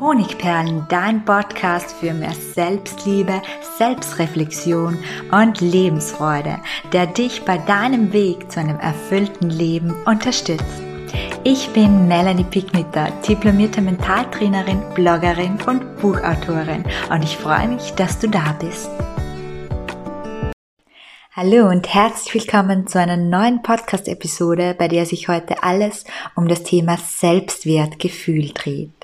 Honigperlen, dein Podcast für mehr Selbstliebe, Selbstreflexion und Lebensfreude, der dich bei deinem Weg zu einem erfüllten Leben unterstützt. Ich bin Melanie Picknitter, diplomierte Mentaltrainerin, Bloggerin und Buchautorin und ich freue mich, dass du da bist. Hallo und herzlich willkommen zu einer neuen Podcast-Episode, bei der sich heute alles um das Thema Selbstwertgefühl dreht.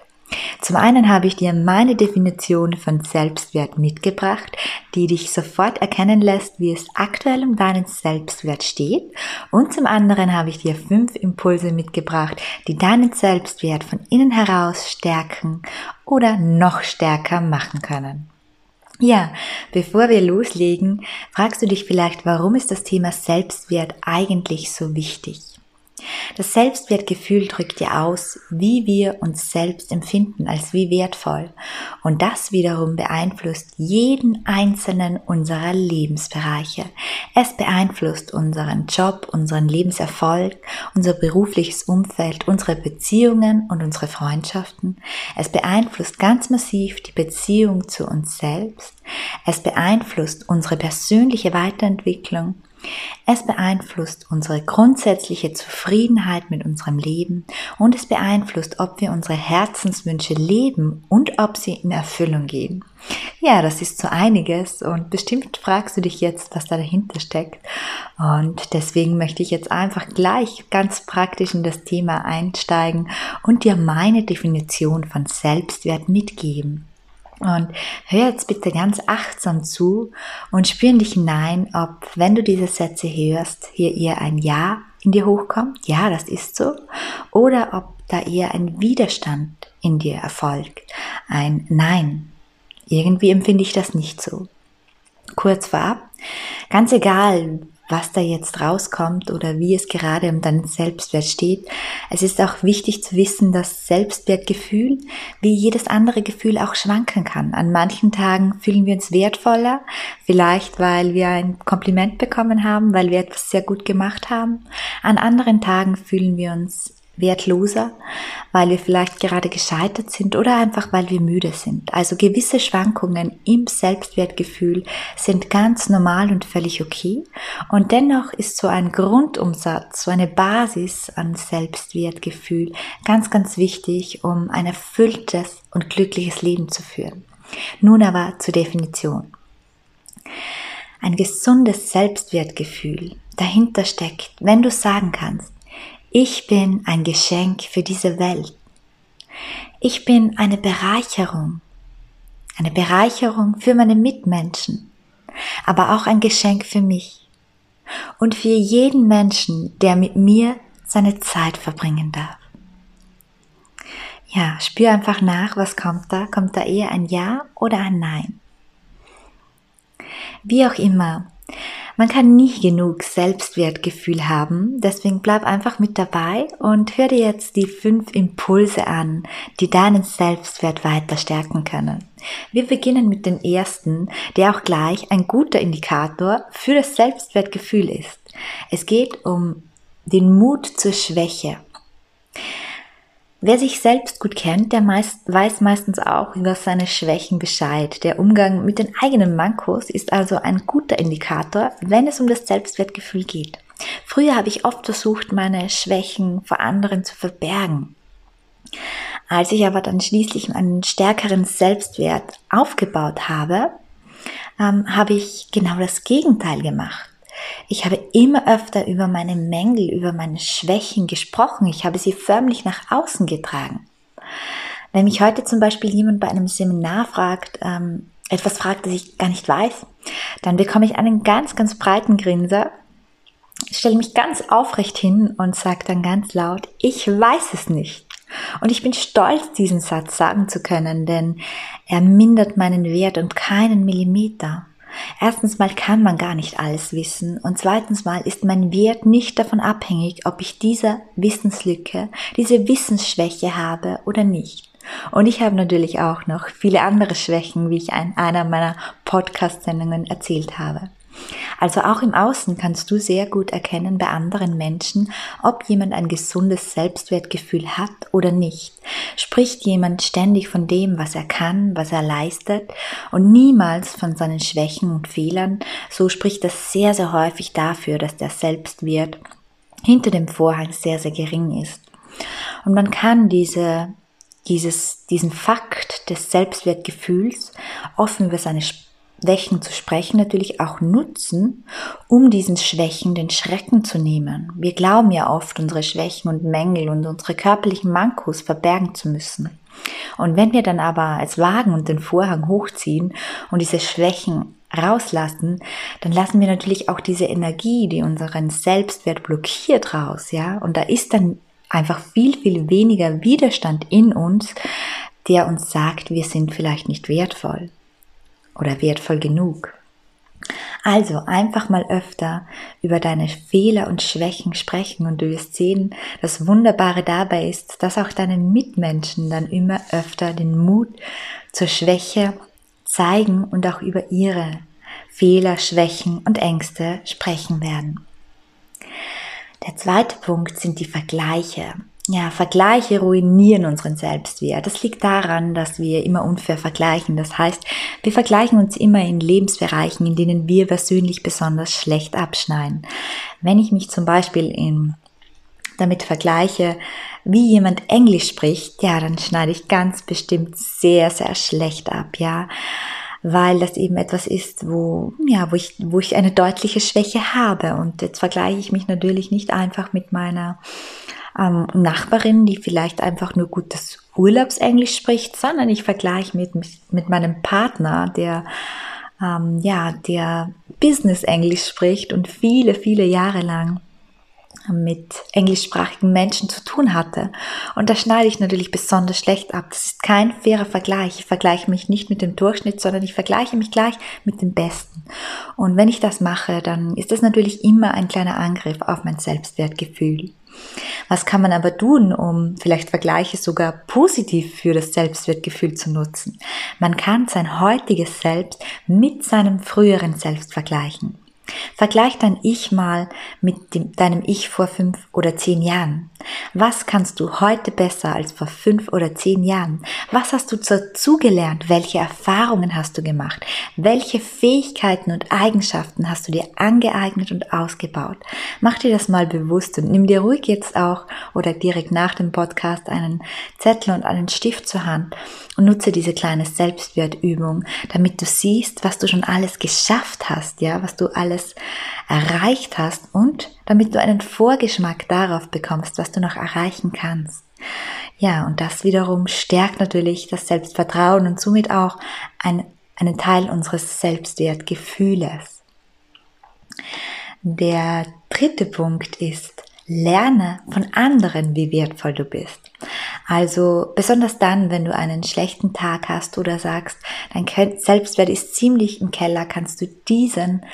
Zum einen habe ich dir meine Definition von Selbstwert mitgebracht, die dich sofort erkennen lässt, wie es aktuell um deinen Selbstwert steht. Und zum anderen habe ich dir fünf Impulse mitgebracht, die deinen Selbstwert von innen heraus stärken oder noch stärker machen können. Ja, bevor wir loslegen, fragst du dich vielleicht, warum ist das Thema Selbstwert eigentlich so wichtig? Das Selbstwertgefühl drückt ja aus, wie wir uns selbst empfinden als wie wertvoll. Und das wiederum beeinflusst jeden einzelnen unserer Lebensbereiche. Es beeinflusst unseren Job, unseren Lebenserfolg, unser berufliches Umfeld, unsere Beziehungen und unsere Freundschaften. Es beeinflusst ganz massiv die Beziehung zu uns selbst. Es beeinflusst unsere persönliche Weiterentwicklung es beeinflusst unsere grundsätzliche Zufriedenheit mit unserem Leben und es beeinflusst, ob wir unsere Herzenswünsche leben und ob sie in Erfüllung gehen. Ja, das ist so einiges und bestimmt fragst du dich jetzt, was da dahinter steckt. Und deswegen möchte ich jetzt einfach gleich ganz praktisch in das Thema einsteigen und dir meine Definition von Selbstwert mitgeben. Und hör jetzt bitte ganz achtsam zu und spür in dich hinein, ob, wenn du diese Sätze hörst, hier eher ein Ja in dir hochkommt, ja, das ist so, oder ob da eher ein Widerstand in dir erfolgt, ein Nein. Irgendwie empfinde ich das nicht so. Kurz vorab, ganz egal, was da jetzt rauskommt oder wie es gerade um deinen Selbstwert steht. Es ist auch wichtig zu wissen, dass Selbstwertgefühl wie jedes andere Gefühl auch schwanken kann. An manchen Tagen fühlen wir uns wertvoller, vielleicht weil wir ein Kompliment bekommen haben, weil wir etwas sehr gut gemacht haben. An anderen Tagen fühlen wir uns wertloser, weil wir vielleicht gerade gescheitert sind oder einfach weil wir müde sind. Also gewisse Schwankungen im Selbstwertgefühl sind ganz normal und völlig okay. Und dennoch ist so ein Grundumsatz, so eine Basis an Selbstwertgefühl ganz, ganz wichtig, um ein erfülltes und glückliches Leben zu führen. Nun aber zur Definition. Ein gesundes Selbstwertgefühl dahinter steckt, wenn du sagen kannst, ich bin ein Geschenk für diese Welt. Ich bin eine Bereicherung. Eine Bereicherung für meine Mitmenschen, aber auch ein Geschenk für mich und für jeden Menschen, der mit mir seine Zeit verbringen darf. Ja, spür einfach nach, was kommt da? Kommt da eher ein Ja oder ein Nein? Wie auch immer, man kann nie genug Selbstwertgefühl haben, deswegen bleib einfach mit dabei und hör dir jetzt die fünf Impulse an, die deinen Selbstwert weiter stärken können. Wir beginnen mit dem ersten, der auch gleich ein guter Indikator für das Selbstwertgefühl ist. Es geht um den Mut zur Schwäche. Wer sich selbst gut kennt, der meist, weiß meistens auch über seine Schwächen Bescheid. Der Umgang mit den eigenen Mankos ist also ein guter Indikator, wenn es um das Selbstwertgefühl geht. Früher habe ich oft versucht, meine Schwächen vor anderen zu verbergen. Als ich aber dann schließlich einen stärkeren Selbstwert aufgebaut habe, ähm, habe ich genau das Gegenteil gemacht. Ich habe immer öfter über meine Mängel, über meine Schwächen gesprochen. Ich habe sie förmlich nach außen getragen. Wenn mich heute zum Beispiel jemand bei einem Seminar fragt, ähm, etwas fragt, das ich gar nicht weiß, dann bekomme ich einen ganz, ganz breiten Grinser, stelle mich ganz aufrecht hin und sage dann ganz laut, ich weiß es nicht. Und ich bin stolz, diesen Satz sagen zu können, denn er mindert meinen Wert um keinen Millimeter. Erstens mal kann man gar nicht alles wissen und zweitens mal ist mein Wert nicht davon abhängig, ob ich diese Wissenslücke, diese Wissensschwäche habe oder nicht. Und ich habe natürlich auch noch viele andere Schwächen, wie ich in einer meiner Podcast-Sendungen erzählt habe. Also auch im Außen kannst du sehr gut erkennen bei anderen Menschen, ob jemand ein gesundes Selbstwertgefühl hat oder nicht. Spricht jemand ständig von dem, was er kann, was er leistet und niemals von seinen Schwächen und Fehlern, so spricht das sehr, sehr häufig dafür, dass der Selbstwert hinter dem Vorhang sehr, sehr gering ist. Und man kann diese, dieses, diesen Fakt des Selbstwertgefühls offen über seine Schwächen zu sprechen, natürlich auch nutzen, um diesen Schwächen den Schrecken zu nehmen. Wir glauben ja oft, unsere Schwächen und Mängel und unsere körperlichen Mankos verbergen zu müssen. Und wenn wir dann aber es wagen und den Vorhang hochziehen und diese Schwächen rauslassen, dann lassen wir natürlich auch diese Energie, die unseren Selbstwert blockiert, raus, ja. Und da ist dann einfach viel, viel weniger Widerstand in uns, der uns sagt, wir sind vielleicht nicht wertvoll oder wertvoll genug. Also einfach mal öfter über deine Fehler und Schwächen sprechen und du wirst sehen, das Wunderbare dabei ist, dass auch deine Mitmenschen dann immer öfter den Mut zur Schwäche zeigen und auch über ihre Fehler, Schwächen und Ängste sprechen werden. Der zweite Punkt sind die Vergleiche. Ja, Vergleiche ruinieren unseren Selbstwert. Das liegt daran, dass wir immer unfair vergleichen. Das heißt, wir vergleichen uns immer in Lebensbereichen, in denen wir persönlich besonders schlecht abschneiden. Wenn ich mich zum Beispiel in, damit vergleiche, wie jemand Englisch spricht, ja, dann schneide ich ganz bestimmt sehr, sehr schlecht ab, ja weil das eben etwas ist, wo, ja, wo ich, wo ich eine deutliche Schwäche habe. Und jetzt vergleiche ich mich natürlich nicht einfach mit meiner ähm, Nachbarin, die vielleicht einfach nur gutes Urlaubsenglisch spricht, sondern ich vergleiche mit, mit meinem Partner, der ähm, ja, der Business-Englisch spricht und viele, viele Jahre lang mit englischsprachigen Menschen zu tun hatte. Und da schneide ich natürlich besonders schlecht ab. Das ist kein fairer Vergleich. Ich vergleiche mich nicht mit dem Durchschnitt, sondern ich vergleiche mich gleich mit dem Besten. Und wenn ich das mache, dann ist das natürlich immer ein kleiner Angriff auf mein Selbstwertgefühl. Was kann man aber tun, um vielleicht Vergleiche sogar positiv für das Selbstwertgefühl zu nutzen? Man kann sein heutiges Selbst mit seinem früheren Selbst vergleichen. Vergleich dein Ich mal mit dem, deinem Ich vor fünf oder zehn Jahren. Was kannst du heute besser als vor fünf oder zehn Jahren? Was hast du dazugelernt? Welche Erfahrungen hast du gemacht? Welche Fähigkeiten und Eigenschaften hast du dir angeeignet und ausgebaut? Mach dir das mal bewusst und nimm dir ruhig jetzt auch oder direkt nach dem Podcast einen Zettel und einen Stift zur Hand und nutze diese kleine Selbstwertübung, damit du siehst, was du schon alles geschafft hast, ja, was du alles erreicht hast und damit du einen Vorgeschmack darauf bekommst, was du noch erreichen kannst. Ja, und das wiederum stärkt natürlich das Selbstvertrauen und somit auch ein, einen Teil unseres Selbstwertgefühles. Der dritte Punkt ist, lerne von anderen, wie wertvoll du bist. Also besonders dann, wenn du einen schlechten Tag hast oder sagst, dein Selbstwert ist ziemlich im Keller, kannst du diesen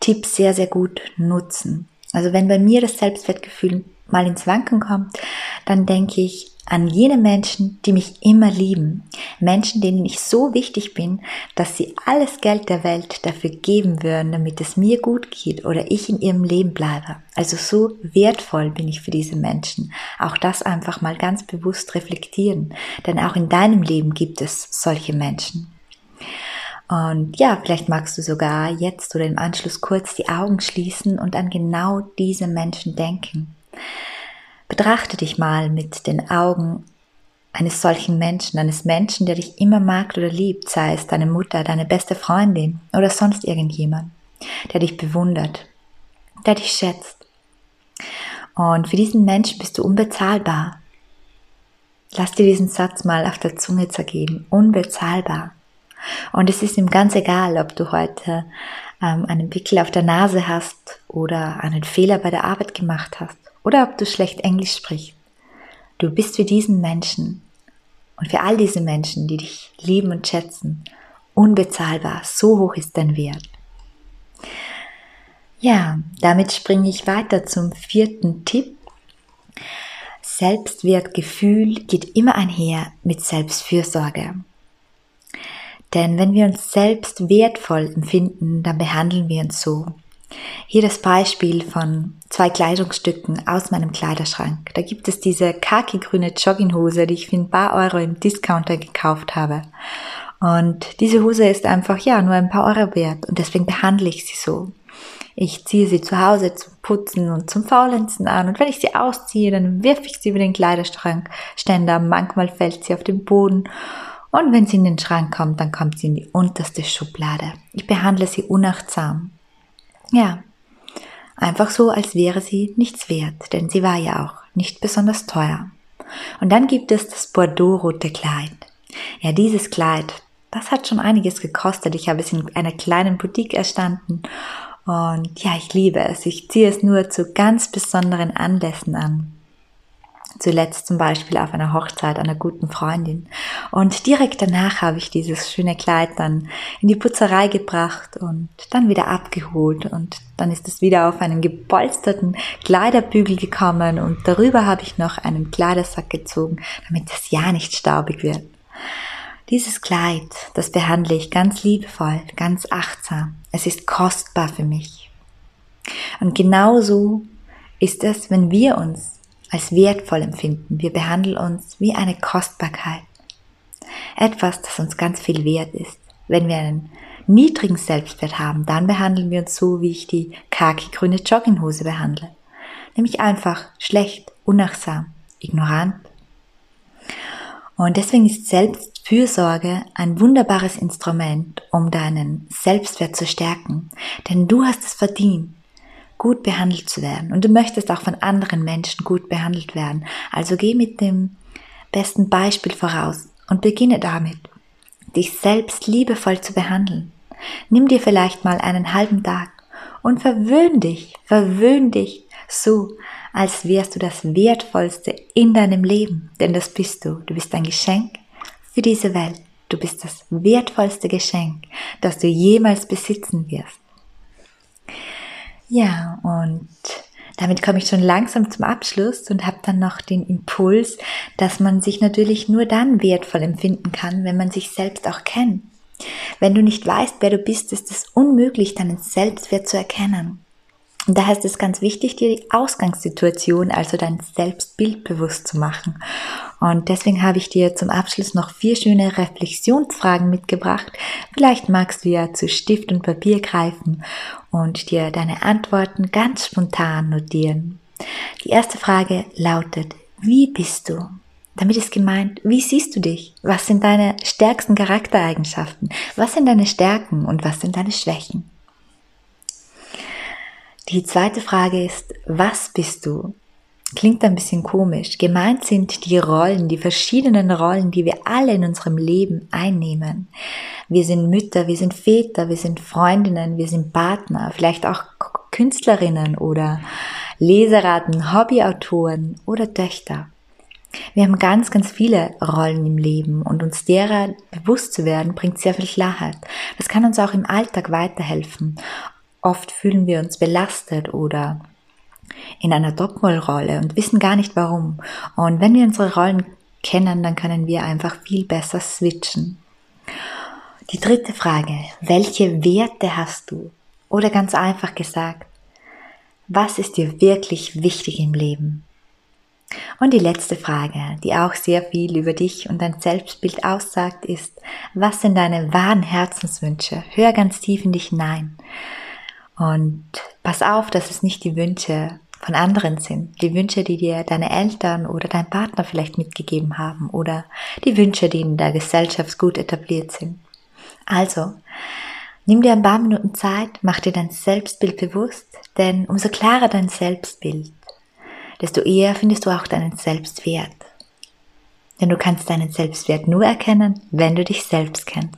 Tipp sehr, sehr gut nutzen. Also wenn bei mir das Selbstwertgefühl mal ins Wanken kommt, dann denke ich an jene Menschen, die mich immer lieben. Menschen, denen ich so wichtig bin, dass sie alles Geld der Welt dafür geben würden, damit es mir gut geht oder ich in ihrem Leben bleibe. Also so wertvoll bin ich für diese Menschen. Auch das einfach mal ganz bewusst reflektieren. Denn auch in deinem Leben gibt es solche Menschen. Und ja, vielleicht magst du sogar jetzt oder im Anschluss kurz die Augen schließen und an genau diese Menschen denken. Betrachte dich mal mit den Augen eines solchen Menschen, eines Menschen, der dich immer mag oder liebt, sei es deine Mutter, deine beste Freundin oder sonst irgendjemand, der dich bewundert, der dich schätzt. Und für diesen Menschen bist du unbezahlbar. Lass dir diesen Satz mal auf der Zunge zergehen. Unbezahlbar. Und es ist ihm ganz egal, ob du heute ähm, einen Pickel auf der Nase hast oder einen Fehler bei der Arbeit gemacht hast oder ob du schlecht Englisch sprichst. Du bist für diesen Menschen und für all diese Menschen, die dich lieben und schätzen, unbezahlbar. So hoch ist dein Wert. Ja, damit springe ich weiter zum vierten Tipp. Selbstwertgefühl geht immer einher mit Selbstfürsorge. Denn wenn wir uns selbst wertvoll empfinden, dann behandeln wir uns so. Hier das Beispiel von zwei Kleidungsstücken aus meinem Kleiderschrank. Da gibt es diese khaki-grüne Jogginghose, die ich für ein paar Euro im Discounter gekauft habe. Und diese Hose ist einfach, ja, nur ein paar Euro wert und deswegen behandle ich sie so. Ich ziehe sie zu Hause zum Putzen und zum Faulenzen an und wenn ich sie ausziehe, dann wirf ich sie über den Kleiderschrankständer. Manchmal fällt sie auf den Boden und wenn sie in den Schrank kommt, dann kommt sie in die unterste Schublade. Ich behandle sie unachtsam. Ja, einfach so, als wäre sie nichts wert, denn sie war ja auch nicht besonders teuer. Und dann gibt es das Bordeaux-rote Kleid. Ja, dieses Kleid, das hat schon einiges gekostet. Ich habe es in einer kleinen Boutique erstanden. Und ja, ich liebe es. Ich ziehe es nur zu ganz besonderen Anlässen an. Zuletzt zum Beispiel auf einer Hochzeit einer guten Freundin. Und direkt danach habe ich dieses schöne Kleid dann in die Putzerei gebracht und dann wieder abgeholt. Und dann ist es wieder auf einen gepolsterten Kleiderbügel gekommen und darüber habe ich noch einen Kleidersack gezogen, damit es ja nicht staubig wird. Dieses Kleid, das behandle ich ganz liebevoll, ganz achtsam. Es ist kostbar für mich. Und genauso ist es, wenn wir uns als wertvoll empfinden. Wir behandeln uns wie eine Kostbarkeit. Etwas, das uns ganz viel wert ist. Wenn wir einen niedrigen Selbstwert haben, dann behandeln wir uns so, wie ich die khaki-grüne Jogginghose behandle. Nämlich einfach schlecht, unachtsam, ignorant. Und deswegen ist Selbstfürsorge ein wunderbares Instrument, um deinen Selbstwert zu stärken. Denn du hast es verdient, gut behandelt zu werden. Und du möchtest auch von anderen Menschen gut behandelt werden. Also geh mit dem besten Beispiel voraus und beginne damit, dich selbst liebevoll zu behandeln. Nimm dir vielleicht mal einen halben Tag und verwöhn dich, verwöhn dich so, als wärst du das Wertvollste in deinem Leben, denn das bist du. Du bist ein Geschenk für diese Welt. Du bist das wertvollste Geschenk, das du jemals besitzen wirst. Ja, und damit komme ich schon langsam zum Abschluss und habe dann noch den Impuls, dass man sich natürlich nur dann wertvoll empfinden kann, wenn man sich selbst auch kennt. Wenn du nicht weißt, wer du bist, ist es unmöglich, deinen Selbstwert zu erkennen. Und daher ist es ganz wichtig, dir die Ausgangssituation, also dein Selbstbild bewusst zu machen. Und deswegen habe ich dir zum Abschluss noch vier schöne Reflexionsfragen mitgebracht. Vielleicht magst du ja zu Stift und Papier greifen und dir deine Antworten ganz spontan notieren. Die erste Frage lautet, wie bist du? Damit ist gemeint, wie siehst du dich? Was sind deine stärksten Charaktereigenschaften? Was sind deine Stärken und was sind deine Schwächen? Die zweite Frage ist, was bist du? Klingt ein bisschen komisch. Gemeint sind die Rollen, die verschiedenen Rollen, die wir alle in unserem Leben einnehmen. Wir sind Mütter, wir sind Väter, wir sind Freundinnen, wir sind Partner, vielleicht auch Künstlerinnen oder Leseraten, Hobbyautoren oder Töchter. Wir haben ganz, ganz viele Rollen im Leben und uns derer bewusst zu werden, bringt sehr viel Klarheit. Das kann uns auch im Alltag weiterhelfen. Oft fühlen wir uns belastet oder in einer Doppelrolle und wissen gar nicht warum. Und wenn wir unsere Rollen kennen, dann können wir einfach viel besser switchen. Die dritte Frage, welche Werte hast du? Oder ganz einfach gesagt, was ist dir wirklich wichtig im Leben? Und die letzte Frage, die auch sehr viel über dich und dein Selbstbild aussagt, ist, was sind deine wahren Herzenswünsche? Hör ganz tief in dich hinein. Und pass auf, dass es nicht die Wünsche von anderen sind, die Wünsche, die dir deine Eltern oder dein Partner vielleicht mitgegeben haben oder die Wünsche, die in der Gesellschaft gut etabliert sind. Also, nimm dir ein paar Minuten Zeit, mach dir dein Selbstbild bewusst, denn umso klarer dein Selbstbild, desto eher findest du auch deinen Selbstwert. Denn du kannst deinen Selbstwert nur erkennen, wenn du dich selbst kennst.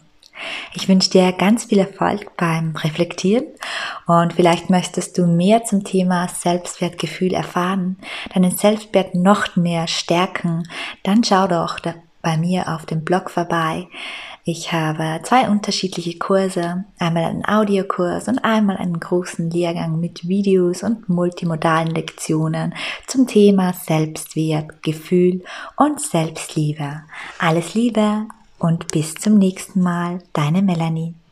Ich wünsche dir ganz viel Erfolg beim Reflektieren und vielleicht möchtest du mehr zum Thema Selbstwertgefühl erfahren, deinen Selbstwert noch mehr stärken, dann schau doch bei mir auf dem Blog vorbei. Ich habe zwei unterschiedliche Kurse, einmal einen Audiokurs und einmal einen großen Lehrgang mit Videos und multimodalen Lektionen zum Thema Selbstwert, Gefühl und Selbstliebe. Alles Liebe, und bis zum nächsten Mal, deine Melanie.